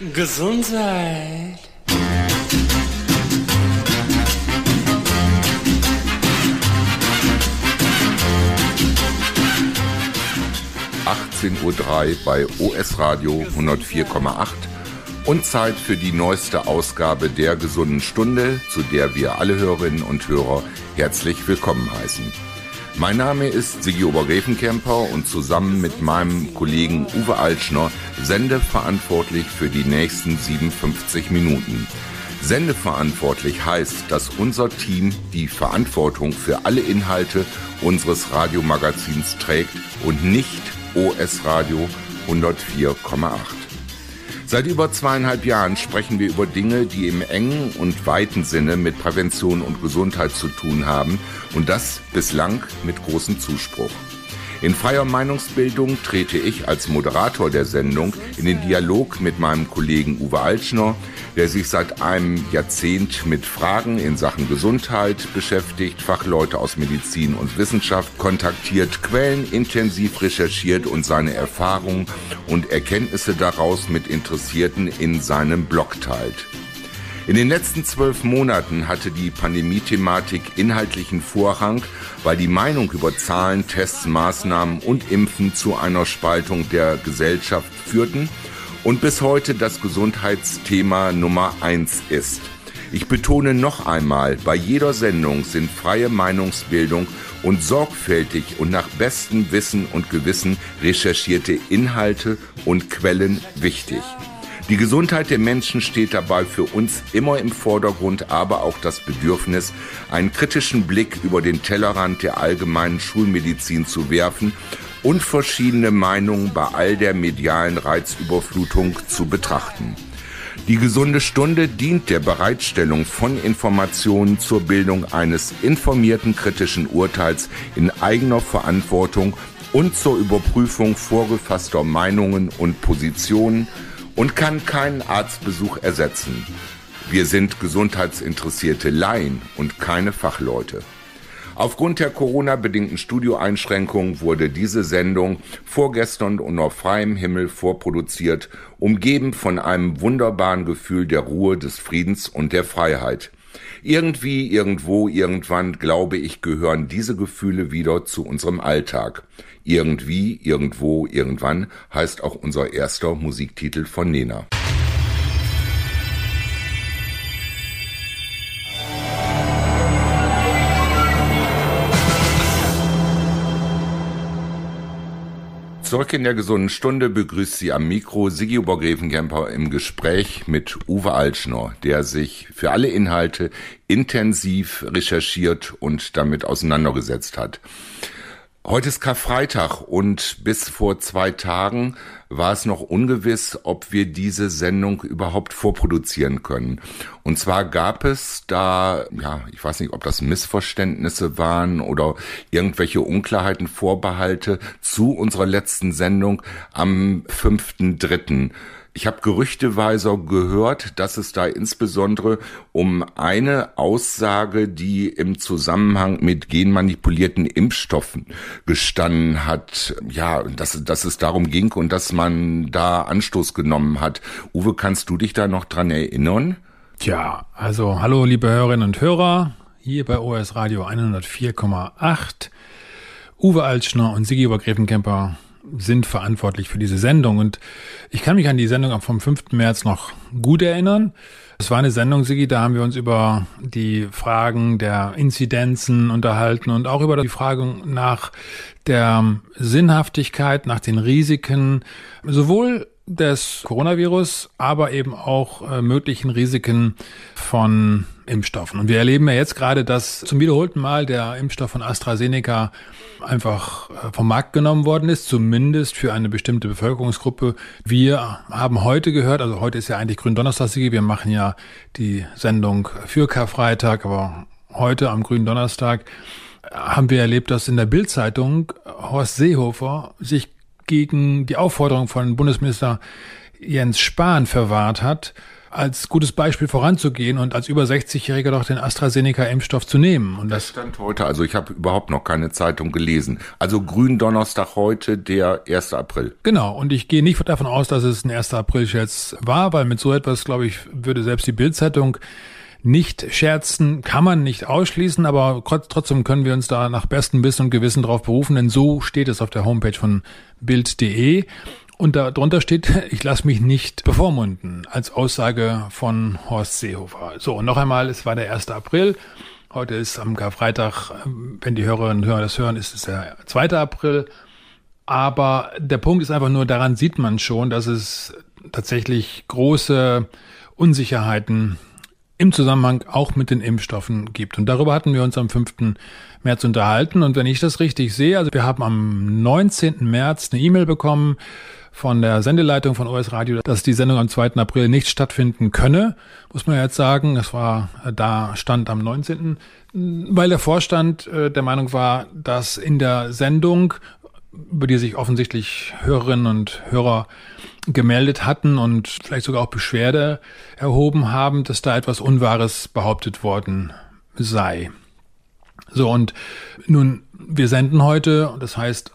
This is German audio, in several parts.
Gesundheit. Uhr bei OS Radio 104,8 und Zeit für die neueste Ausgabe der gesunden Stunde, zu der wir alle Hörerinnen und Hörer herzlich willkommen heißen. Mein Name ist Sigi Obergräfenkämper und zusammen mit meinem Kollegen Uwe Altschner sendeverantwortlich für die nächsten 57 Minuten. Sendeverantwortlich heißt, dass unser Team die Verantwortung für alle Inhalte unseres Radiomagazins trägt und nicht OS Radio 104,8. Seit über zweieinhalb Jahren sprechen wir über Dinge, die im engen und weiten Sinne mit Prävention und Gesundheit zu tun haben und das bislang mit großem Zuspruch. In freier Meinungsbildung trete ich als Moderator der Sendung in den Dialog mit meinem Kollegen Uwe Altschner, der sich seit einem Jahrzehnt mit Fragen in Sachen Gesundheit beschäftigt, Fachleute aus Medizin und Wissenschaft kontaktiert, Quellen intensiv recherchiert und seine Erfahrungen und Erkenntnisse daraus mit Interessierten in seinem Blog teilt. In den letzten zwölf Monaten hatte die Pandemie-Thematik inhaltlichen Vorrang, weil die Meinung über Zahlen, Tests, Maßnahmen und Impfen zu einer Spaltung der Gesellschaft führten und bis heute das Gesundheitsthema Nummer eins ist. Ich betone noch einmal, bei jeder Sendung sind freie Meinungsbildung und sorgfältig und nach bestem Wissen und Gewissen recherchierte Inhalte und Quellen wichtig. Die Gesundheit der Menschen steht dabei für uns immer im Vordergrund, aber auch das Bedürfnis, einen kritischen Blick über den Tellerrand der allgemeinen Schulmedizin zu werfen und verschiedene Meinungen bei all der medialen Reizüberflutung zu betrachten. Die gesunde Stunde dient der Bereitstellung von Informationen zur Bildung eines informierten kritischen Urteils in eigener Verantwortung und zur Überprüfung vorgefasster Meinungen und Positionen und kann keinen Arztbesuch ersetzen. Wir sind gesundheitsinteressierte Laien und keine Fachleute. Aufgrund der Corona-bedingten Studioeinschränkungen wurde diese Sendung vorgestern unter freiem Himmel vorproduziert, umgeben von einem wunderbaren Gefühl der Ruhe, des Friedens und der Freiheit. Irgendwie, irgendwo, irgendwann, glaube ich, gehören diese Gefühle wieder zu unserem Alltag. Irgendwie, irgendwo, irgendwann heißt auch unser erster Musiktitel von Nena. Zurück in der gesunden Stunde begrüßt sie am Mikro Sigi Obergräfenkämper im Gespräch mit Uwe Altschner, der sich für alle Inhalte intensiv recherchiert und damit auseinandergesetzt hat. Heute ist Karfreitag und bis vor zwei Tagen war es noch ungewiss, ob wir diese Sendung überhaupt vorproduzieren können. Und zwar gab es da, ja, ich weiß nicht, ob das Missverständnisse waren oder irgendwelche Unklarheiten, Vorbehalte zu unserer letzten Sendung am 5.3. Ich habe gerüchteweise gehört, dass es da insbesondere um eine Aussage, die im Zusammenhang mit genmanipulierten Impfstoffen gestanden hat, ja, dass, dass es darum ging und dass man da Anstoß genommen hat. Uwe, kannst du dich da noch dran erinnern? Tja, also hallo liebe Hörerinnen und Hörer, hier bei OS Radio 104,8. Uwe Altschner und Sigi Obergräfenkemper sind verantwortlich für diese Sendung. Und ich kann mich an die Sendung vom 5. März noch gut erinnern. Es war eine Sendung, Sigi, da haben wir uns über die Fragen der Inzidenzen unterhalten und auch über die Frage nach der Sinnhaftigkeit, nach den Risiken, sowohl des Coronavirus, aber eben auch äh, möglichen Risiken von Impfstoffen. Und wir erleben ja jetzt gerade, dass zum wiederholten Mal der Impfstoff von AstraZeneca einfach äh, vom Markt genommen worden ist, zumindest für eine bestimmte Bevölkerungsgruppe. Wir haben heute gehört, also heute ist ja eigentlich Gründonnerstag, wir machen ja die Sendung für Karfreitag, aber heute am Gründonnerstag haben wir erlebt, dass in der Bildzeitung Horst Seehofer sich gegen die Aufforderung von Bundesminister Jens Spahn verwahrt hat, als gutes Beispiel voranzugehen und als über 60-Jähriger doch den AstraZeneca-Impfstoff zu nehmen. Und das, das stand heute, also ich habe überhaupt noch keine Zeitung gelesen. Also Gründonnerstag heute, der 1. April. Genau, und ich gehe nicht davon aus, dass es ein 1. April-Scherz war, weil mit so etwas, glaube ich, würde selbst die Bildzeitung nicht scherzen, kann man nicht ausschließen, aber trotzdem können wir uns da nach bestem Wissen und Gewissen drauf berufen, denn so steht es auf der Homepage von Bild.de. Und darunter steht, ich lasse mich nicht bevormunden, als Aussage von Horst Seehofer. So, und noch einmal, es war der 1. April. Heute ist am Karfreitag, wenn die Hörerinnen und Hörer das hören, ist es der 2. April. Aber der Punkt ist einfach nur, daran sieht man schon, dass es tatsächlich große Unsicherheiten im Zusammenhang auch mit den Impfstoffen gibt. Und darüber hatten wir uns am 5. März unterhalten. Und wenn ich das richtig sehe, also wir haben am 19. März eine E-Mail bekommen von der Sendeleitung von OS Radio, dass die Sendung am 2. April nicht stattfinden könne, muss man jetzt sagen. Es war da stand am 19., weil der Vorstand äh, der Meinung war, dass in der Sendung, über die sich offensichtlich Hörerinnen und Hörer gemeldet hatten und vielleicht sogar auch Beschwerde erhoben haben, dass da etwas Unwahres behauptet worden sei. So, und nun, wir senden heute, das heißt,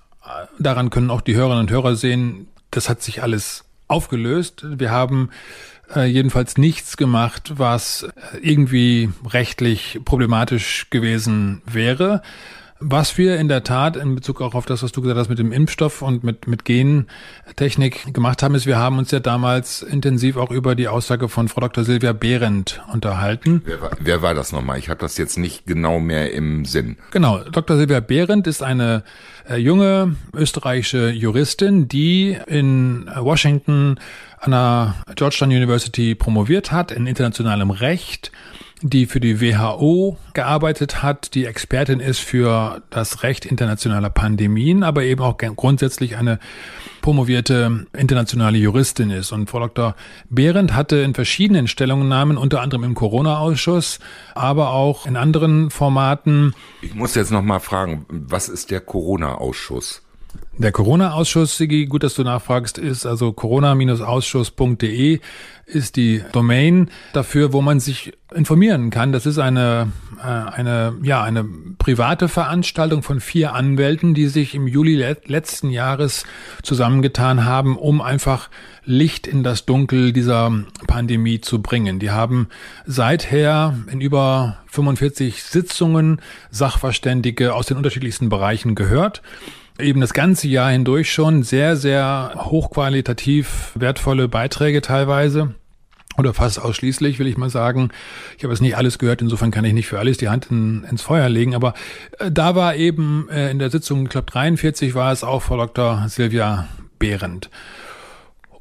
daran können auch die Hörerinnen und Hörer sehen, das hat sich alles aufgelöst. Wir haben äh, jedenfalls nichts gemacht, was irgendwie rechtlich problematisch gewesen wäre. Was wir in der Tat in Bezug auch auf das, was du gesagt hast mit dem Impfstoff und mit, mit Gentechnik gemacht haben, ist, wir haben uns ja damals intensiv auch über die Aussage von Frau Dr. Silvia Behrendt unterhalten. Wer war, wer war das nochmal? Ich habe das jetzt nicht genau mehr im Sinn. Genau, Dr. Silvia Behrendt ist eine äh, junge österreichische Juristin, die in Washington an der Georgetown University promoviert hat in internationalem Recht die für die WHO gearbeitet hat, die Expertin ist für das Recht internationaler Pandemien, aber eben auch grundsätzlich eine promovierte internationale Juristin ist. Und Frau Dr. Behrendt hatte in verschiedenen Stellungnahmen, unter anderem im Corona-Ausschuss, aber auch in anderen Formaten. Ich muss jetzt noch mal fragen, was ist der Corona-Ausschuss? Der Corona-Ausschuss, Sigi, gut, dass du nachfragst, ist also corona-ausschuss.de ist die Domain dafür, wo man sich informieren kann. Das ist eine, äh, eine, ja, eine private Veranstaltung von vier Anwälten, die sich im Juli letzten Jahres zusammengetan haben, um einfach Licht in das Dunkel dieser Pandemie zu bringen. Die haben seither in über 45 Sitzungen Sachverständige aus den unterschiedlichsten Bereichen gehört eben das ganze Jahr hindurch schon sehr, sehr hochqualitativ wertvolle Beiträge teilweise. Oder fast ausschließlich, will ich mal sagen. Ich habe es nicht alles gehört, insofern kann ich nicht für alles die Hand in, ins Feuer legen. Aber äh, da war eben äh, in der Sitzung, ich glaube 43 war es auch Frau Dr. Silvia Behrendt.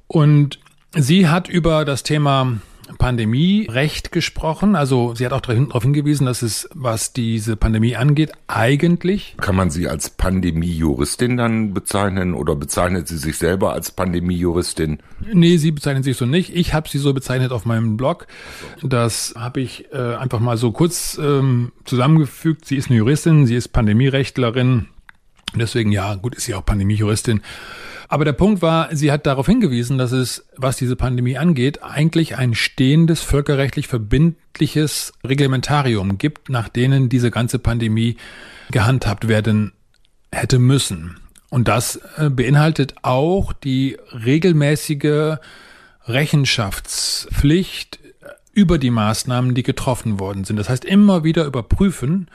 Und sie hat über das Thema Pandemierecht gesprochen. Also sie hat auch darauf hingewiesen, dass es, was diese Pandemie angeht, eigentlich. Kann man sie als Pandemiejuristin dann bezeichnen oder bezeichnet sie sich selber als Pandemiejuristin? Nee, sie bezeichnet sich so nicht. Ich habe sie so bezeichnet auf meinem Blog. Das habe ich äh, einfach mal so kurz ähm, zusammengefügt. Sie ist eine Juristin, sie ist Pandemierechtlerin. Deswegen, ja, gut, ist sie auch Pandemiejuristin. Aber der Punkt war, sie hat darauf hingewiesen, dass es, was diese Pandemie angeht, eigentlich ein stehendes, völkerrechtlich verbindliches Reglementarium gibt, nach denen diese ganze Pandemie gehandhabt werden hätte müssen. Und das äh, beinhaltet auch die regelmäßige Rechenschaftspflicht über die Maßnahmen, die getroffen worden sind. Das heißt, immer wieder überprüfen,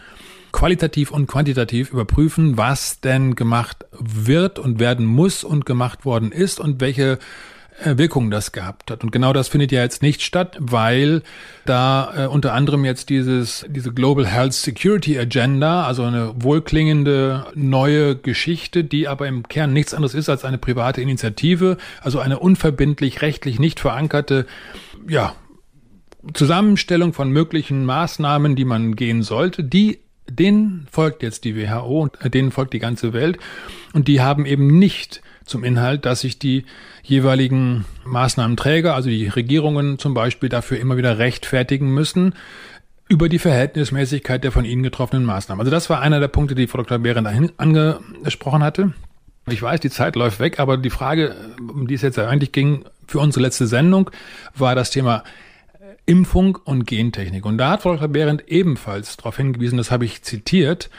qualitativ und quantitativ überprüfen, was denn gemacht wird und werden muss und gemacht worden ist und welche äh, Wirkung das gehabt hat. Und genau das findet ja jetzt nicht statt, weil da äh, unter anderem jetzt dieses, diese Global Health Security Agenda, also eine wohlklingende neue Geschichte, die aber im Kern nichts anderes ist als eine private Initiative, also eine unverbindlich rechtlich nicht verankerte, ja, Zusammenstellung von möglichen Maßnahmen, die man gehen sollte, die denen folgt jetzt die WHO und denen folgt die ganze Welt. Und die haben eben nicht zum Inhalt, dass sich die jeweiligen Maßnahmenträger, also die Regierungen zum Beispiel, dafür immer wieder rechtfertigen müssen über die Verhältnismäßigkeit der von ihnen getroffenen Maßnahmen. Also das war einer der Punkte, die Frau Dr. Behrendt angesprochen hatte. Ich weiß, die Zeit läuft weg, aber die Frage, um die es jetzt eigentlich ging, für unsere letzte Sendung, war das Thema Impfung und Gentechnik. Und da hat Frau Dr. Behrendt ebenfalls darauf hingewiesen, das habe ich zitiert,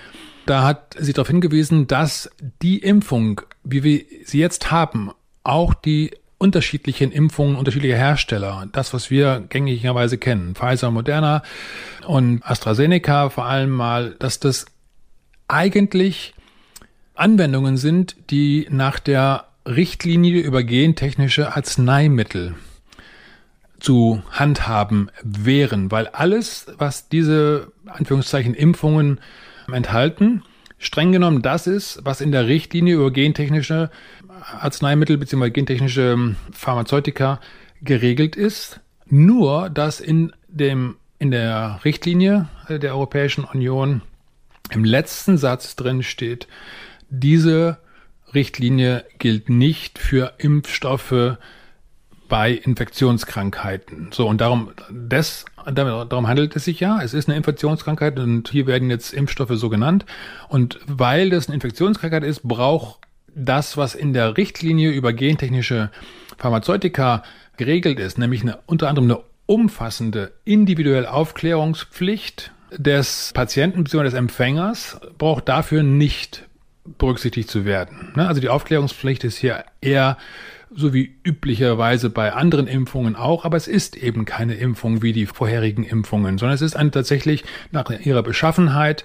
da hat sie darauf hingewiesen, dass die Impfung, wie wir sie jetzt haben, auch die unterschiedlichen Impfungen unterschiedlicher Hersteller, das, was wir gängigerweise kennen, Pfizer, Moderna und AstraZeneca vor allem mal, dass das eigentlich Anwendungen sind, die nach der Richtlinie über gentechnische Arzneimittel zu handhaben wären, weil alles, was diese Anführungszeichen Impfungen enthalten, streng genommen das ist, was in der Richtlinie über gentechnische Arzneimittel bzw. gentechnische Pharmazeutika geregelt ist. Nur, dass in dem in der Richtlinie der Europäischen Union im letzten Satz drin steht, diese Richtlinie gilt nicht für Impfstoffe bei Infektionskrankheiten. So, und darum, das, darum handelt es sich ja. Es ist eine Infektionskrankheit und hier werden jetzt Impfstoffe so genannt. Und weil das eine Infektionskrankheit ist, braucht das, was in der Richtlinie über gentechnische Pharmazeutika geregelt ist, nämlich eine, unter anderem eine umfassende individuelle Aufklärungspflicht des Patienten bzw. des Empfängers, braucht dafür nicht berücksichtigt zu werden. Ne? Also die Aufklärungspflicht ist hier eher so wie üblicherweise bei anderen Impfungen auch, aber es ist eben keine Impfung wie die vorherigen Impfungen, sondern es ist eine tatsächlich nach ihrer Beschaffenheit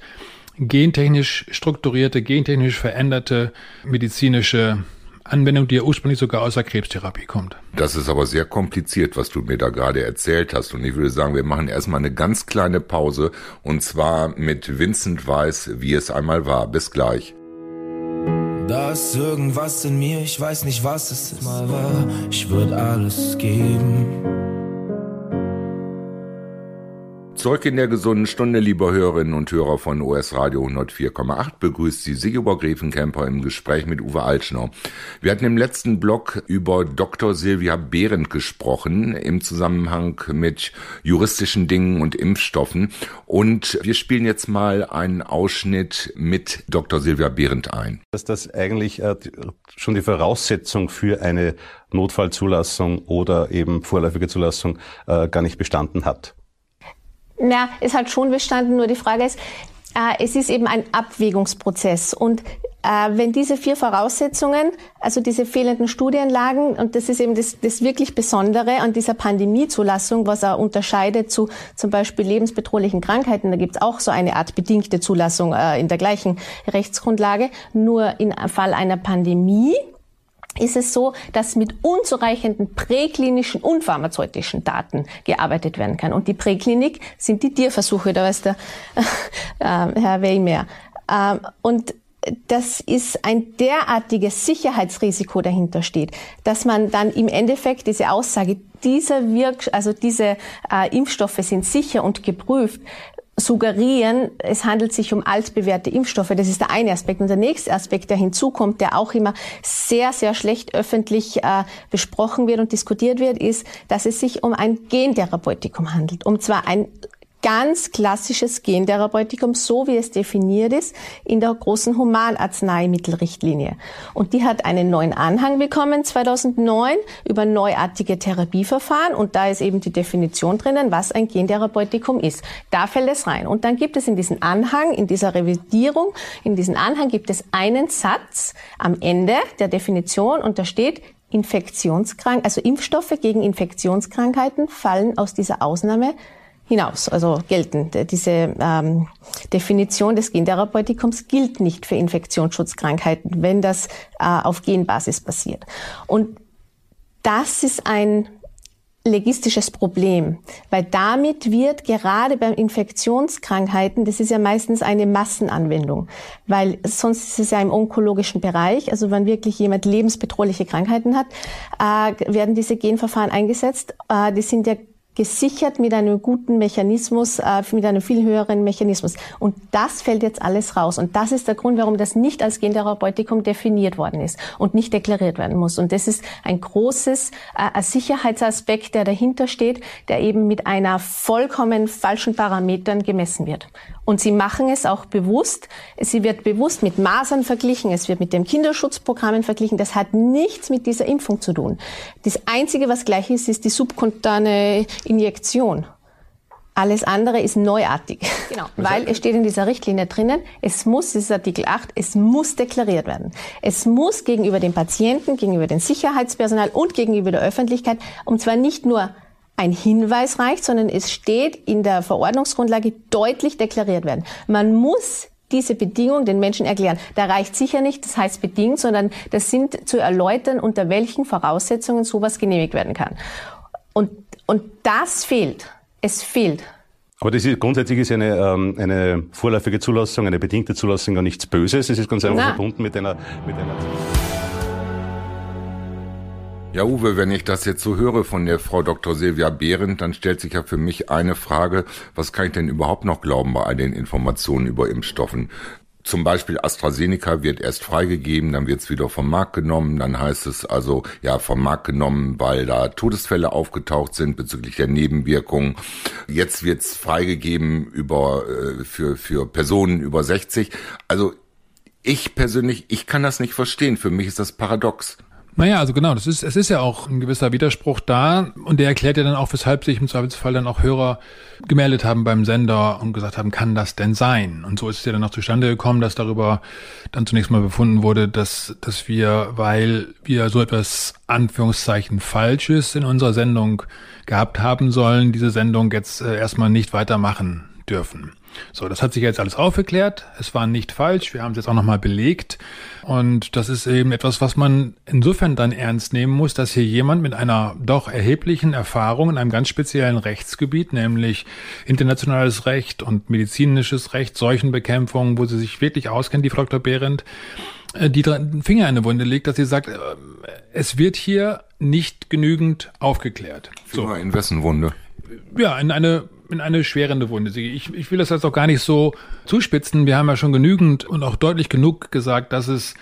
gentechnisch strukturierte, gentechnisch veränderte medizinische Anwendung, die ja ursprünglich sogar aus der Krebstherapie kommt. Das ist aber sehr kompliziert, was du mir da gerade erzählt hast. Und ich würde sagen, wir machen erstmal eine ganz kleine Pause und zwar mit Vincent Weiss, wie es einmal war. Bis gleich. Da ist irgendwas in mir, ich weiß nicht, was es mal war. Ich würde alles geben Zurück in der gesunden Stunde, liebe Hörerinnen und Hörer von OS Radio 104,8, begrüßt Sie Sigeborg Grevenkemper im Gespräch mit Uwe Altschner. Wir hatten im letzten Blog über Dr. Silvia Behrendt gesprochen im Zusammenhang mit juristischen Dingen und Impfstoffen. Und wir spielen jetzt mal einen Ausschnitt mit Dr. Silvia Behrendt ein. Dass das eigentlich äh, schon die Voraussetzung für eine Notfallzulassung oder eben vorläufige Zulassung äh, gar nicht bestanden hat. Na, es hat schon bestanden, nur die Frage ist, äh, es ist eben ein Abwägungsprozess. Und äh, wenn diese vier Voraussetzungen, also diese fehlenden Studienlagen, und das ist eben das, das wirklich Besondere an dieser Pandemiezulassung, was er unterscheidet zu zum Beispiel lebensbedrohlichen Krankheiten, da gibt es auch so eine Art bedingte Zulassung äh, in der gleichen Rechtsgrundlage, nur im Fall einer Pandemie ist es so, dass mit unzureichenden präklinischen und pharmazeutischen Daten gearbeitet werden kann. Und die Präklinik sind die Tierversuche, da weiß der äh, Herr Weilmeer. Ähm, und das ist ein derartiges Sicherheitsrisiko dahinter steht, dass man dann im Endeffekt diese Aussage, dieser Wirk, also diese äh, Impfstoffe sind sicher und geprüft, suggerieren, es handelt sich um altbewährte Impfstoffe. Das ist der eine Aspekt. Und der nächste Aspekt, der hinzukommt, der auch immer sehr, sehr schlecht öffentlich äh, besprochen wird und diskutiert wird, ist, dass es sich um ein Gentherapeutikum handelt. Und zwar ein ganz klassisches Gentherapeutikum, so wie es definiert ist in der großen Humanarzneimittelrichtlinie. Und die hat einen neuen Anhang bekommen 2009 über neuartige Therapieverfahren und da ist eben die Definition drinnen, was ein Gentherapeutikum ist. Da fällt es rein. Und dann gibt es in diesem Anhang, in dieser Revidierung, in diesem Anhang gibt es einen Satz am Ende der Definition und da steht, Infektionskrank, also Impfstoffe gegen Infektionskrankheiten fallen aus dieser Ausnahme hinaus, also gelten. Diese ähm, Definition des Gentherapeutikums gilt nicht für Infektionsschutzkrankheiten, wenn das äh, auf Genbasis passiert. Und das ist ein legistisches Problem, weil damit wird gerade bei Infektionskrankheiten, das ist ja meistens eine Massenanwendung, weil sonst ist es ja im onkologischen Bereich, also wenn wirklich jemand lebensbedrohliche Krankheiten hat, äh, werden diese Genverfahren eingesetzt. Äh, die sind ja gesichert mit einem guten Mechanismus, äh, mit einem viel höheren Mechanismus. Und das fällt jetzt alles raus. Und das ist der Grund, warum das nicht als Gentherapeutikum definiert worden ist und nicht deklariert werden muss. Und das ist ein großes äh, Sicherheitsaspekt, der dahinter steht, der eben mit einer vollkommen falschen Parametern gemessen wird. Und sie machen es auch bewusst. Sie wird bewusst mit Masern verglichen, es wird mit dem Kinderschutzprogrammen verglichen. Das hat nichts mit dieser Impfung zu tun. Das Einzige, was gleich ist, ist die subkuntane Injektion. Alles andere ist neuartig. Genau. Weil es steht in dieser Richtlinie drinnen, es muss, das ist Artikel 8, es muss deklariert werden. Es muss gegenüber dem Patienten, gegenüber dem Sicherheitspersonal und gegenüber der Öffentlichkeit, und zwar nicht nur ein Hinweis reicht, sondern es steht in der Verordnungsgrundlage deutlich deklariert werden. Man muss diese Bedingung den Menschen erklären. Da reicht sicher nicht, das heißt bedingt, sondern das sind zu erläutern, unter welchen Voraussetzungen sowas genehmigt werden kann. Und, und das fehlt. Es fehlt. Aber das ist, grundsätzlich ist eine, ähm, eine vorläufige Zulassung, eine bedingte Zulassung ja nichts Böses. Es ist ganz einfach Na. verbunden mit einer, mit einer ja, Uwe, wenn ich das jetzt so höre von der Frau Dr. Silvia Behrendt, dann stellt sich ja für mich eine Frage, was kann ich denn überhaupt noch glauben bei all den Informationen über Impfstoffen? Zum Beispiel AstraZeneca wird erst freigegeben, dann wird es wieder vom Markt genommen, dann heißt es also, ja, vom Markt genommen, weil da Todesfälle aufgetaucht sind bezüglich der Nebenwirkungen. Jetzt wird es freigegeben über, äh, für, für Personen über 60. Also ich persönlich, ich kann das nicht verstehen. Für mich ist das paradox. Naja, also genau, das ist, es ist ja auch ein gewisser Widerspruch da und der erklärt ja dann auch, weshalb sich im Zweifelsfall dann auch Hörer gemeldet haben beim Sender und gesagt haben, kann das denn sein? Und so ist es ja dann auch zustande gekommen, dass darüber dann zunächst mal befunden wurde, dass, dass wir, weil wir so etwas Anführungszeichen Falsches in unserer Sendung gehabt haben sollen, diese Sendung jetzt äh, erstmal nicht weitermachen dürfen. So, das hat sich jetzt alles aufgeklärt. Es war nicht falsch. Wir haben es jetzt auch nochmal belegt. Und das ist eben etwas, was man insofern dann ernst nehmen muss, dass hier jemand mit einer doch erheblichen Erfahrung in einem ganz speziellen Rechtsgebiet, nämlich internationales Recht und medizinisches Recht, Seuchenbekämpfung, wo sie sich wirklich auskennt, die Frau Dr. Behrendt, äh, die Finger in eine Wunde legt, dass sie sagt, äh, es wird hier nicht genügend aufgeklärt. Finger so. in wessen Wunde? Ja, in eine in eine schwerende Wunde. Ich, ich will das jetzt auch gar nicht so zuspitzen. Wir haben ja schon genügend und auch deutlich genug gesagt, dass es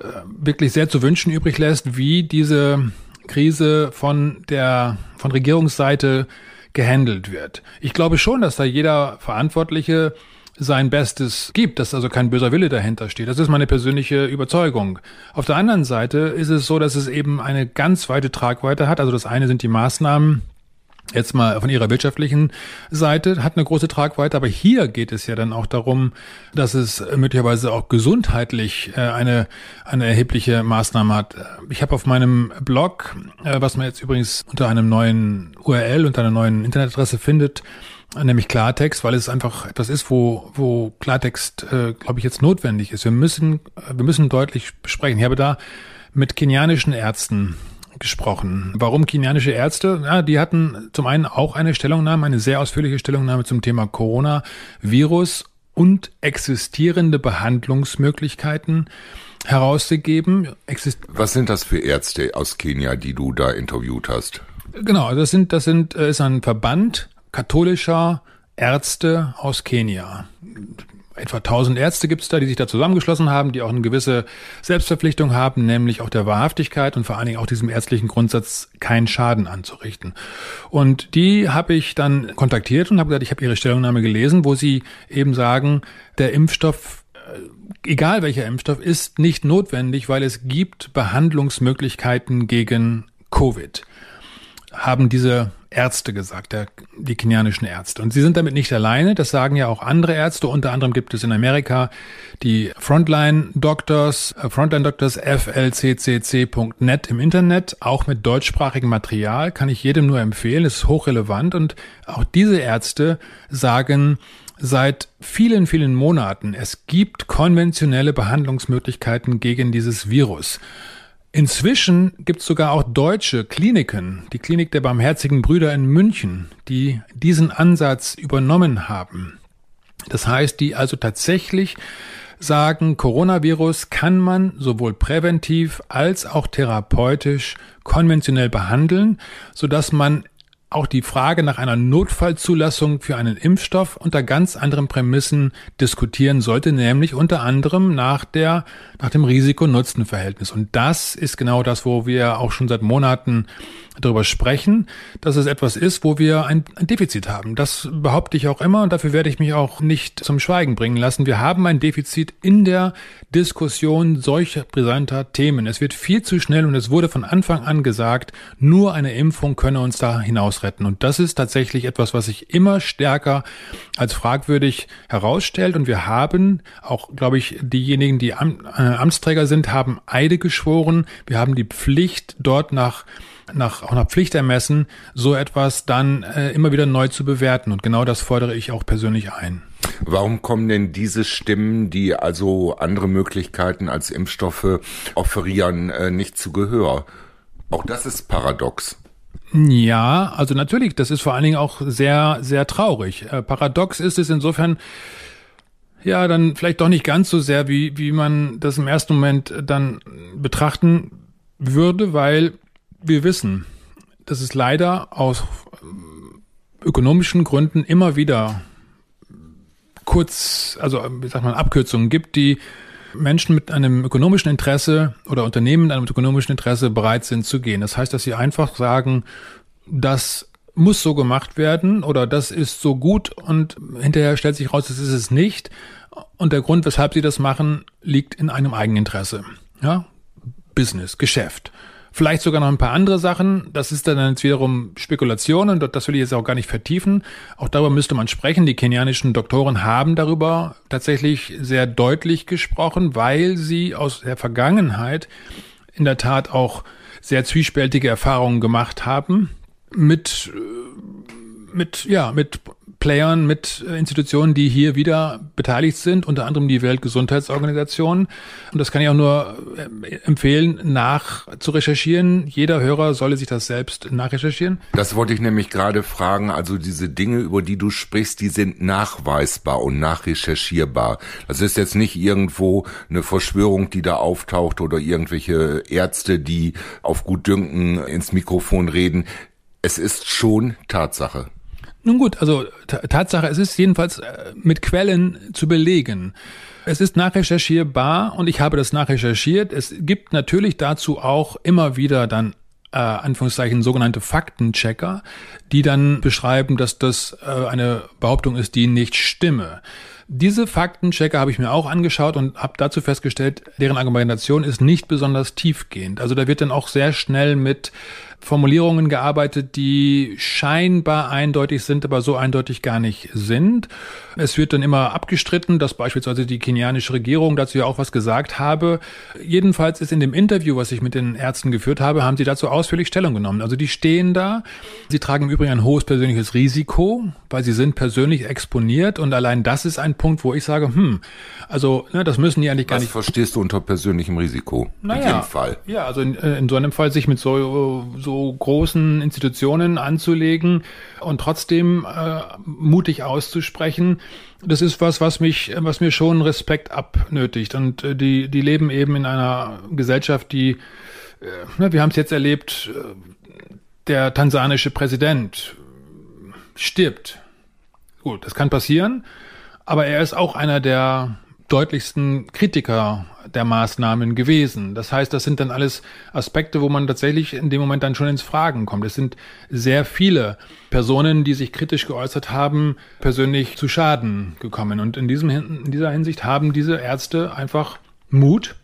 äh, wirklich sehr zu wünschen übrig lässt, wie diese Krise von der von Regierungsseite gehandelt wird. Ich glaube schon, dass da jeder Verantwortliche sein Bestes gibt, dass also kein böser Wille dahinter steht. Das ist meine persönliche Überzeugung. Auf der anderen Seite ist es so, dass es eben eine ganz weite Tragweite hat. Also das eine sind die Maßnahmen, jetzt mal von ihrer wirtschaftlichen Seite, hat eine große Tragweite, aber hier geht es ja dann auch darum, dass es möglicherweise auch gesundheitlich äh, eine, eine erhebliche Maßnahme hat. Ich habe auf meinem Blog, äh, was man jetzt übrigens unter einem neuen URL, unter einer neuen Internetadresse findet, nämlich Klartext, weil es einfach etwas ist, wo, wo Klartext, äh, glaube ich, jetzt notwendig ist. Wir müssen, wir müssen deutlich besprechen. Ich habe da mit kenianischen Ärzten gesprochen. Warum kenianische Ärzte? Ja, die hatten zum einen auch eine Stellungnahme, eine sehr ausführliche Stellungnahme zum Thema Coronavirus und existierende Behandlungsmöglichkeiten herausgegeben. Exist Was sind das für Ärzte aus Kenia, die du da interviewt hast? Genau, das sind, das sind, äh, ist ein Verband katholischer Ärzte aus Kenia etwa 1000 Ärzte gibt es da, die sich da zusammengeschlossen haben, die auch eine gewisse Selbstverpflichtung haben, nämlich auch der Wahrhaftigkeit und vor allen Dingen auch diesem ärztlichen Grundsatz, keinen Schaden anzurichten. Und die habe ich dann kontaktiert und habe gesagt, ich habe ihre Stellungnahme gelesen, wo sie eben sagen, der Impfstoff äh, egal welcher Impfstoff, ist nicht notwendig, weil es gibt Behandlungsmöglichkeiten gegen Covid. Haben diese Ärzte gesagt, der, die kenianischen Ärzte. Und sie sind damit nicht alleine, das sagen ja auch andere Ärzte. Unter anderem gibt es in Amerika die Frontline Doctors, äh, Frontline Doctors flccc.net im Internet, auch mit deutschsprachigem Material, kann ich jedem nur empfehlen, ist hochrelevant. Und auch diese Ärzte sagen, seit vielen, vielen Monaten, es gibt konventionelle Behandlungsmöglichkeiten gegen dieses Virus. Inzwischen gibt es sogar auch deutsche Kliniken, die Klinik der Barmherzigen Brüder in München, die diesen Ansatz übernommen haben. Das heißt, die also tatsächlich sagen, Coronavirus kann man sowohl präventiv als auch therapeutisch konventionell behandeln, sodass man auch die Frage nach einer Notfallzulassung für einen Impfstoff unter ganz anderen Prämissen diskutieren sollte, nämlich unter anderem nach der, nach dem Risiko-Nutzen-Verhältnis. Und das ist genau das, wo wir auch schon seit Monaten darüber sprechen, dass es etwas ist, wo wir ein, ein Defizit haben. Das behaupte ich auch immer und dafür werde ich mich auch nicht zum Schweigen bringen lassen. Wir haben ein Defizit in der Diskussion solcher brisanter Themen. Es wird viel zu schnell und es wurde von Anfang an gesagt, nur eine Impfung könne uns da hinaus retten. Und das ist tatsächlich etwas, was sich immer stärker als fragwürdig herausstellt. Und wir haben auch, glaube ich, diejenigen, die Am äh, Amtsträger sind, haben Eide geschworen. Wir haben die Pflicht, dort nach nach auch nach Pflichtermessen so etwas dann äh, immer wieder neu zu bewerten. Und genau das fordere ich auch persönlich ein. Warum kommen denn diese Stimmen, die also andere Möglichkeiten als Impfstoffe offerieren, äh, nicht zu Gehör? Auch das ist paradox. Ja, also natürlich, das ist vor allen Dingen auch sehr, sehr traurig. Äh, paradox ist es insofern, ja, dann vielleicht doch nicht ganz so sehr, wie, wie man das im ersten Moment dann betrachten würde, weil wir wissen, dass es leider aus ökonomischen Gründen immer wieder kurz, also wie sagt man, Abkürzungen gibt, die Menschen mit einem ökonomischen Interesse oder Unternehmen mit einem ökonomischen Interesse bereit sind zu gehen. Das heißt, dass sie einfach sagen, das muss so gemacht werden oder das ist so gut und hinterher stellt sich raus, das ist es nicht. Und der Grund, weshalb sie das machen, liegt in einem Eigeninteresse. Ja? Business, Geschäft. Vielleicht sogar noch ein paar andere Sachen. Das ist dann jetzt wiederum Spekulation und das will ich jetzt auch gar nicht vertiefen. Auch darüber müsste man sprechen. Die kenianischen Doktoren haben darüber tatsächlich sehr deutlich gesprochen, weil sie aus der Vergangenheit in der Tat auch sehr zwiespältige Erfahrungen gemacht haben mit mit ja mit Playern, mit äh, Institutionen, die hier wieder beteiligt sind, unter anderem die Weltgesundheitsorganisation. Und das kann ich auch nur äh, empfehlen, nach zu recherchieren. Jeder Hörer solle sich das selbst nachrecherchieren. Das wollte ich nämlich gerade fragen. Also diese Dinge, über die du sprichst, die sind nachweisbar und nachrecherchierbar. Das ist jetzt nicht irgendwo eine Verschwörung, die da auftaucht oder irgendwelche Ärzte, die auf gut Dünken ins Mikrofon reden. Es ist schon Tatsache. Nun gut, also Tatsache, es ist jedenfalls äh, mit Quellen zu belegen. Es ist nachrecherchierbar und ich habe das nachrecherchiert. Es gibt natürlich dazu auch immer wieder dann äh, Anführungszeichen sogenannte Faktenchecker, die dann beschreiben, dass das äh, eine Behauptung ist, die nicht stimme. Diese Faktenchecker habe ich mir auch angeschaut und habe dazu festgestellt, deren Argumentation ist nicht besonders tiefgehend. Also da wird dann auch sehr schnell mit Formulierungen gearbeitet, die scheinbar eindeutig sind, aber so eindeutig gar nicht sind. Es wird dann immer abgestritten, dass beispielsweise die kenianische Regierung dazu ja auch was gesagt habe. Jedenfalls ist in dem Interview, was ich mit den Ärzten geführt habe, haben sie dazu ausführlich Stellung genommen. Also die stehen da. Sie tragen im Übrigen ein hohes persönliches Risiko, weil sie sind persönlich exponiert und allein das ist ein Punkt, wo ich sage, hm, also ne, das müssen die eigentlich gar was nicht. Was verstehst du unter persönlichem Risiko? Naja, in jedem Fall. Ja, also in, äh, in so einem Fall sich mit so, so so großen Institutionen anzulegen und trotzdem äh, mutig auszusprechen, das ist was, was mich, was mir schon Respekt abnötigt. Und äh, die, die leben eben in einer Gesellschaft, die, äh, ne, wir haben es jetzt erlebt, äh, der tansanische Präsident stirbt. Gut, das kann passieren, aber er ist auch einer der deutlichsten Kritiker der Maßnahmen gewesen. Das heißt, das sind dann alles Aspekte, wo man tatsächlich in dem Moment dann schon ins Fragen kommt. Es sind sehr viele Personen, die sich kritisch geäußert haben, persönlich zu Schaden gekommen. Und in, diesem, in dieser Hinsicht haben diese Ärzte einfach Mut,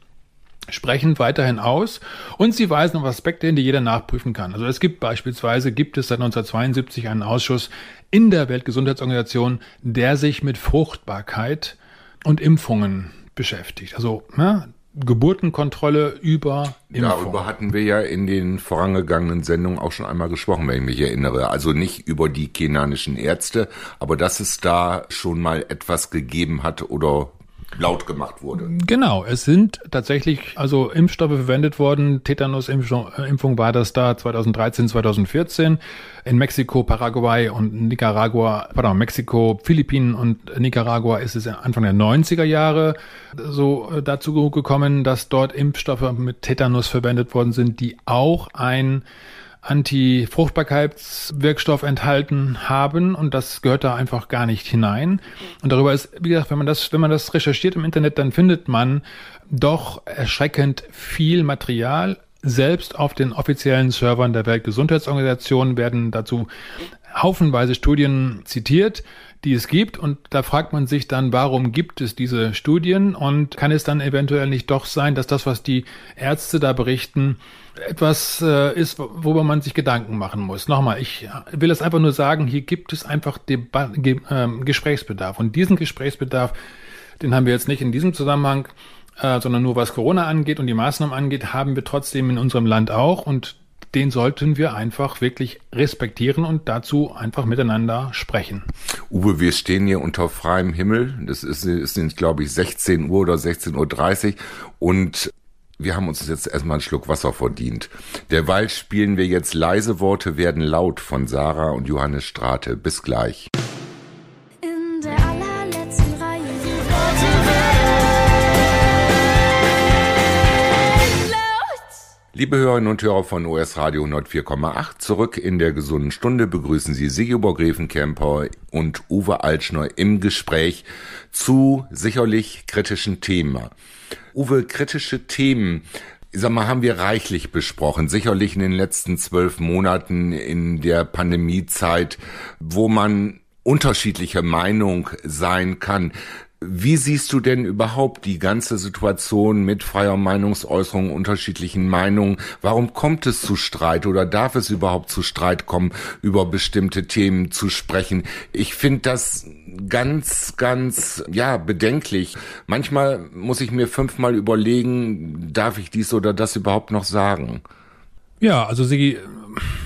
sprechen weiterhin aus und sie weisen auf Aspekte hin, die jeder nachprüfen kann. Also es gibt beispielsweise, gibt es seit 1972 einen Ausschuss in der Weltgesundheitsorganisation, der sich mit Fruchtbarkeit und Impfungen beschäftigt. Also ne, Geburtenkontrolle über Impfung. Darüber hatten wir ja in den vorangegangenen Sendungen auch schon einmal gesprochen, wenn ich mich erinnere. Also nicht über die kenanischen Ärzte, aber dass es da schon mal etwas gegeben hat oder laut gemacht wurde. Genau, es sind tatsächlich also Impfstoffe verwendet worden. Tetanus-Impfung war das da 2013, 2014 in Mexiko, Paraguay und Nicaragua, pardon, Mexiko, Philippinen und Nicaragua ist es Anfang der 90er Jahre so äh, dazu gekommen, dass dort Impfstoffe mit Tetanus verwendet worden sind, die auch ein Anti-Fruchtbarkeitswirkstoff enthalten haben und das gehört da einfach gar nicht hinein. Und darüber ist, wie gesagt, wenn man das, wenn man das recherchiert im Internet, dann findet man doch erschreckend viel Material. Selbst auf den offiziellen Servern der Weltgesundheitsorganisation werden dazu haufenweise Studien zitiert, die es gibt. Und da fragt man sich dann, warum gibt es diese Studien? Und kann es dann eventuell nicht doch sein, dass das, was die Ärzte da berichten, etwas äh, ist, worüber man sich Gedanken machen muss. Nochmal, ich will es einfach nur sagen, hier gibt es einfach Deba Ge äh, Gesprächsbedarf. Und diesen Gesprächsbedarf, den haben wir jetzt nicht in diesem Zusammenhang, äh, sondern nur was Corona angeht und die Maßnahmen angeht, haben wir trotzdem in unserem Land auch. Und den sollten wir einfach wirklich respektieren und dazu einfach miteinander sprechen. Uwe, wir stehen hier unter freiem Himmel. Das ist, ist glaube ich, 16 Uhr oder 16.30 Uhr und wir haben uns jetzt erstmal einen Schluck Wasser verdient. Derweil spielen wir jetzt leise Worte werden laut von Sarah und Johannes Strate. Bis gleich. Liebe Hörerinnen und Hörer von OS Radio 104,8, zurück in der gesunden Stunde begrüßen Sie Sigibor Grevenkemper und Uwe Altschner im Gespräch zu sicherlich kritischen Themen. Uwe, kritische Themen, sag mal, haben wir reichlich besprochen. Sicherlich in den letzten zwölf Monaten in der Pandemiezeit, wo man unterschiedlicher Meinung sein kann. Wie siehst du denn überhaupt die ganze Situation mit freier Meinungsäußerung, unterschiedlichen Meinungen? Warum kommt es zu Streit oder darf es überhaupt zu Streit kommen, über bestimmte Themen zu sprechen? Ich finde das ganz, ganz, ja, bedenklich. Manchmal muss ich mir fünfmal überlegen, darf ich dies oder das überhaupt noch sagen? Ja, also Sigi,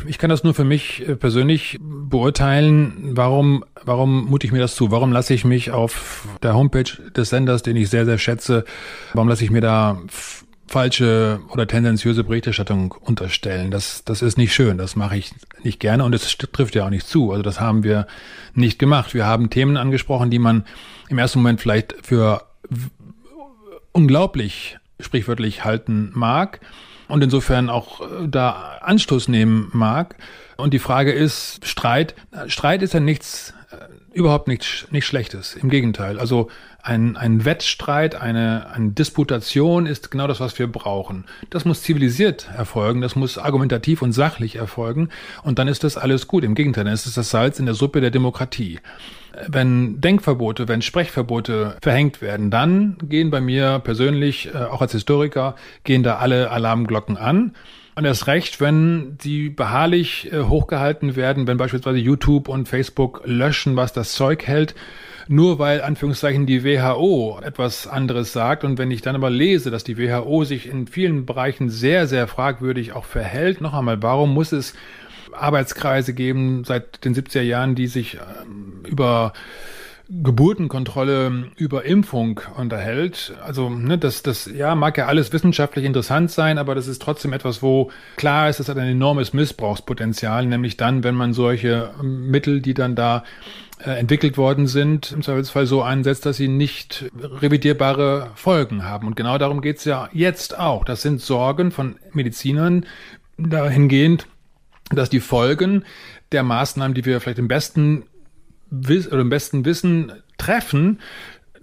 ich kann das nur für mich äh, persönlich beurteilen. Warum, warum mute ich mir das zu? Warum lasse ich mich auf der Homepage des Senders, den ich sehr, sehr schätze, warum lasse ich mir da falsche oder tendenziöse Berichterstattung unterstellen. Das, das ist nicht schön, das mache ich nicht gerne und es trifft ja auch nicht zu. Also das haben wir nicht gemacht. Wir haben Themen angesprochen, die man im ersten Moment vielleicht für unglaublich sprichwörtlich halten mag und insofern auch äh, da Anstoß nehmen mag. Und die Frage ist, Streit, Streit ist ja nichts, überhaupt nichts, nichts Schlechtes. Im Gegenteil. Also ein, ein Wettstreit, eine, eine Disputation ist genau das, was wir brauchen. Das muss zivilisiert erfolgen, das muss argumentativ und sachlich erfolgen und dann ist das alles gut. Im Gegenteil, dann ist es das Salz in der Suppe der Demokratie wenn Denkverbote, wenn Sprechverbote verhängt werden, dann gehen bei mir persönlich, äh, auch als Historiker, gehen da alle Alarmglocken an. Und erst recht, wenn die beharrlich äh, hochgehalten werden, wenn beispielsweise YouTube und Facebook löschen, was das Zeug hält, nur weil Anführungszeichen die WHO etwas anderes sagt. Und wenn ich dann aber lese, dass die WHO sich in vielen Bereichen sehr, sehr fragwürdig auch verhält, noch einmal, warum muss es Arbeitskreise geben seit den 70er Jahren, die sich ähm, über Geburtenkontrolle über Impfung unterhält. Also ne, das, das ja mag ja alles wissenschaftlich interessant sein, aber das ist trotzdem etwas, wo klar ist, es hat ein enormes Missbrauchspotenzial, nämlich dann, wenn man solche ähm, Mittel, die dann da äh, entwickelt worden sind, im Zweifelsfall so einsetzt, dass sie nicht revidierbare Folgen haben. Und genau darum geht's ja jetzt auch. Das sind Sorgen von Medizinern dahingehend, dass die Folgen der Maßnahmen, die wir vielleicht im besten oder im besten Wissen treffen,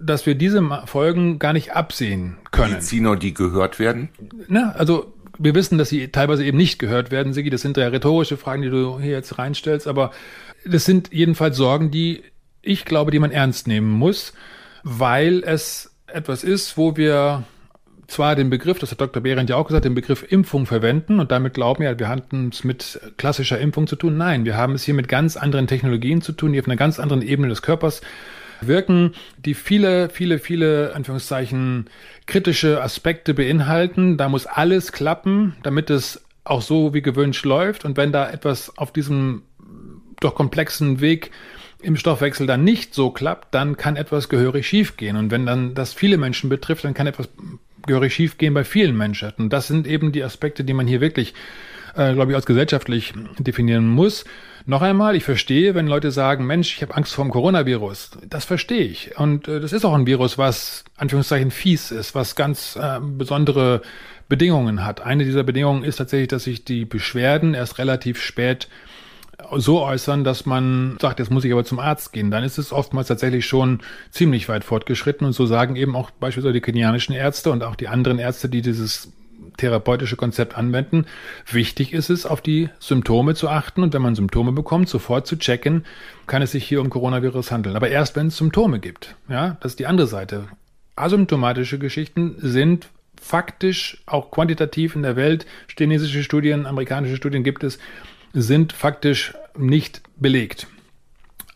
dass wir diese Folgen gar nicht absehen können. Mediziner, die gehört werden? Na, also wir wissen, dass sie teilweise eben nicht gehört werden, Sigi. Das sind ja rhetorische Fragen, die du hier jetzt reinstellst, aber das sind jedenfalls Sorgen, die ich glaube, die man ernst nehmen muss, weil es etwas ist, wo wir zwar den Begriff, das hat Dr. Behrendt ja auch gesagt, den Begriff Impfung verwenden und damit glauben ja, wir hatten es mit klassischer Impfung zu tun. Nein, wir haben es hier mit ganz anderen Technologien zu tun, die auf einer ganz anderen Ebene des Körpers wirken, die viele, viele, viele, Anführungszeichen, kritische Aspekte beinhalten. Da muss alles klappen, damit es auch so wie gewünscht läuft. Und wenn da etwas auf diesem doch komplexen Weg im Stoffwechsel dann nicht so klappt, dann kann etwas gehörig schiefgehen. Und wenn dann das viele Menschen betrifft, dann kann etwas gehörig schiefgehen bei vielen Menschen. Und das sind eben die Aspekte, die man hier wirklich, äh, glaube ich, als gesellschaftlich definieren muss. Noch einmal, ich verstehe, wenn Leute sagen, Mensch, ich habe Angst vor dem Coronavirus. Das verstehe ich. Und äh, das ist auch ein Virus, was Anführungszeichen fies ist, was ganz äh, besondere Bedingungen hat. Eine dieser Bedingungen ist tatsächlich, dass sich die Beschwerden erst relativ spät so äußern, dass man sagt, jetzt muss ich aber zum Arzt gehen, dann ist es oftmals tatsächlich schon ziemlich weit fortgeschritten und so sagen eben auch beispielsweise die kenianischen Ärzte und auch die anderen Ärzte, die dieses therapeutische Konzept anwenden. Wichtig ist es, auf die Symptome zu achten und wenn man Symptome bekommt, sofort zu checken, kann es sich hier um Coronavirus handeln. Aber erst, wenn es Symptome gibt. Ja, das ist die andere Seite. Asymptomatische Geschichten sind faktisch auch quantitativ in der Welt, chinesische Studien, amerikanische Studien gibt es, sind faktisch nicht belegt.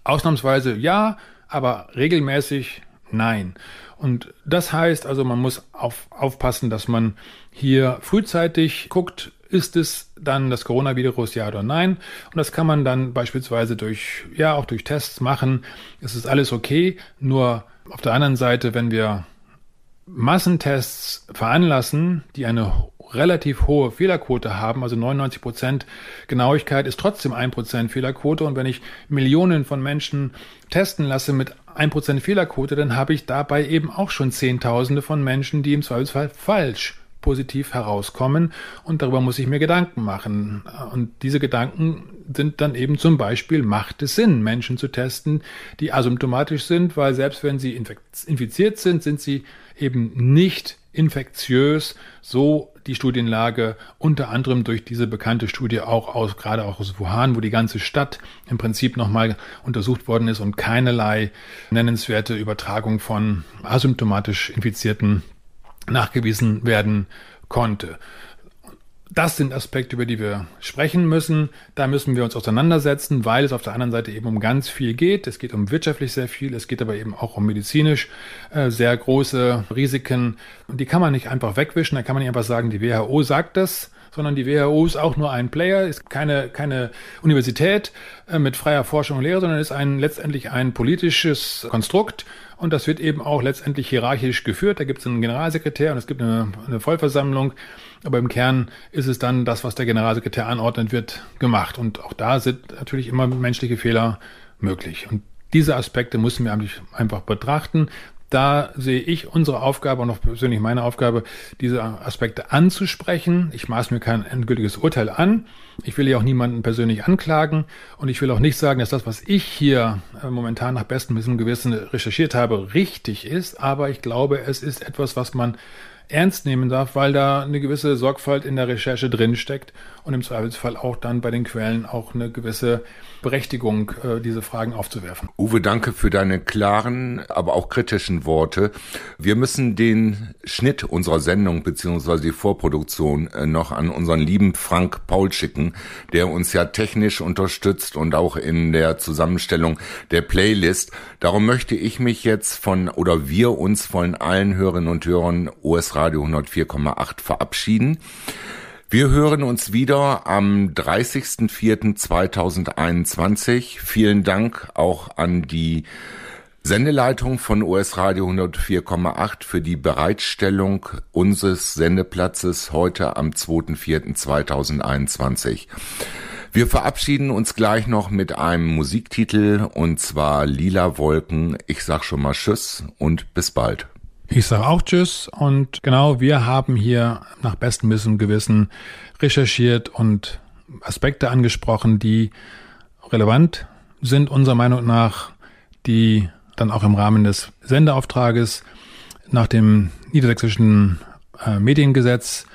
Ausnahmsweise ja, aber regelmäßig nein. Und das heißt also, man muss auf, aufpassen, dass man hier frühzeitig guckt, ist es dann das Coronavirus, ja oder nein? Und das kann man dann beispielsweise durch, ja, auch durch Tests machen. Es ist alles okay. Nur auf der anderen Seite, wenn wir Massentests veranlassen, die eine relativ hohe Fehlerquote haben, also 99 Prozent Genauigkeit ist trotzdem ein Prozent Fehlerquote. Und wenn ich Millionen von Menschen testen lasse mit ein Prozent Fehlerquote, dann habe ich dabei eben auch schon Zehntausende von Menschen, die im Zweifelsfall falsch positiv herauskommen. Und darüber muss ich mir Gedanken machen. Und diese Gedanken sind dann eben zum Beispiel, macht es Sinn, Menschen zu testen, die asymptomatisch sind, weil selbst wenn sie infiziert sind, sind sie eben nicht infektiös, so die Studienlage unter anderem durch diese bekannte Studie auch aus, gerade auch aus Wuhan, wo die ganze Stadt im Prinzip nochmal untersucht worden ist und keinerlei nennenswerte Übertragung von asymptomatisch Infizierten nachgewiesen werden konnte. Das sind Aspekte, über die wir sprechen müssen. Da müssen wir uns auseinandersetzen, weil es auf der anderen Seite eben um ganz viel geht. Es geht um wirtschaftlich sehr viel, es geht aber eben auch um medizinisch äh, sehr große Risiken. Und die kann man nicht einfach wegwischen. Da kann man nicht einfach sagen, die WHO sagt das, sondern die WHO ist auch nur ein Player, ist keine, keine Universität äh, mit freier Forschung und Lehre, sondern ist ein, letztendlich ein politisches Konstrukt. Und das wird eben auch letztendlich hierarchisch geführt. Da gibt es einen Generalsekretär und es gibt eine, eine Vollversammlung. Aber im Kern ist es dann das, was der Generalsekretär anordnet, wird gemacht. Und auch da sind natürlich immer menschliche Fehler möglich. Und diese Aspekte müssen wir einfach betrachten. Da sehe ich unsere Aufgabe und auch persönlich meine Aufgabe, diese Aspekte anzusprechen. Ich maß mir kein endgültiges Urteil an. Ich will ja auch niemanden persönlich anklagen. Und ich will auch nicht sagen, dass das, was ich hier äh, momentan nach bestem Wissen und Gewissen recherchiert habe, richtig ist. Aber ich glaube, es ist etwas, was man ernst nehmen darf, weil da eine gewisse Sorgfalt in der Recherche drinsteckt und im Zweifelsfall auch dann bei den Quellen auch eine gewisse Berechtigung, äh, diese Fragen aufzuwerfen. Uwe, danke für deine klaren, aber auch kritischen Worte. Wir müssen den Schnitt unserer Sendung beziehungsweise die Vorproduktion äh, noch an unseren lieben Frank Paul schicken, der uns ja technisch unterstützt und auch in der Zusammenstellung der Playlist. Darum möchte ich mich jetzt von oder wir uns von allen Hörerinnen und Hörern Radio 104,8 verabschieden. Wir hören uns wieder am 30.04.2021. Vielen Dank auch an die Sendeleitung von US Radio 104,8 für die Bereitstellung unseres Sendeplatzes heute am 2.04.2021. Wir verabschieden uns gleich noch mit einem Musiktitel und zwar Lila Wolken. Ich sag schon mal Tschüss und bis bald. Ich sage auch Tschüss und genau, wir haben hier nach bestem Wissen und Gewissen recherchiert und Aspekte angesprochen, die relevant sind unserer Meinung nach, die dann auch im Rahmen des Sendeauftrages nach dem niedersächsischen äh, Mediengesetz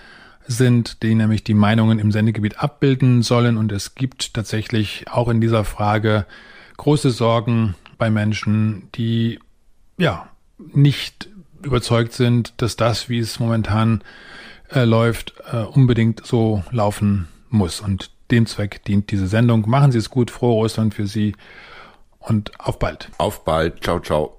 sind, die nämlich die Meinungen im Sendegebiet abbilden sollen. Und es gibt tatsächlich auch in dieser Frage große Sorgen bei Menschen, die ja nicht überzeugt sind, dass das, wie es momentan äh, läuft, äh, unbedingt so laufen muss. Und dem Zweck dient diese Sendung. Machen Sie es gut, frohe Ostern für Sie und auf bald. Auf bald. Ciao, ciao.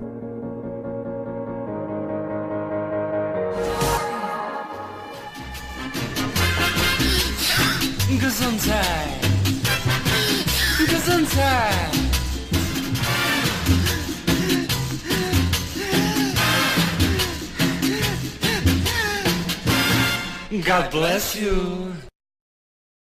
Gesundheit. Gesundheit. God bless you.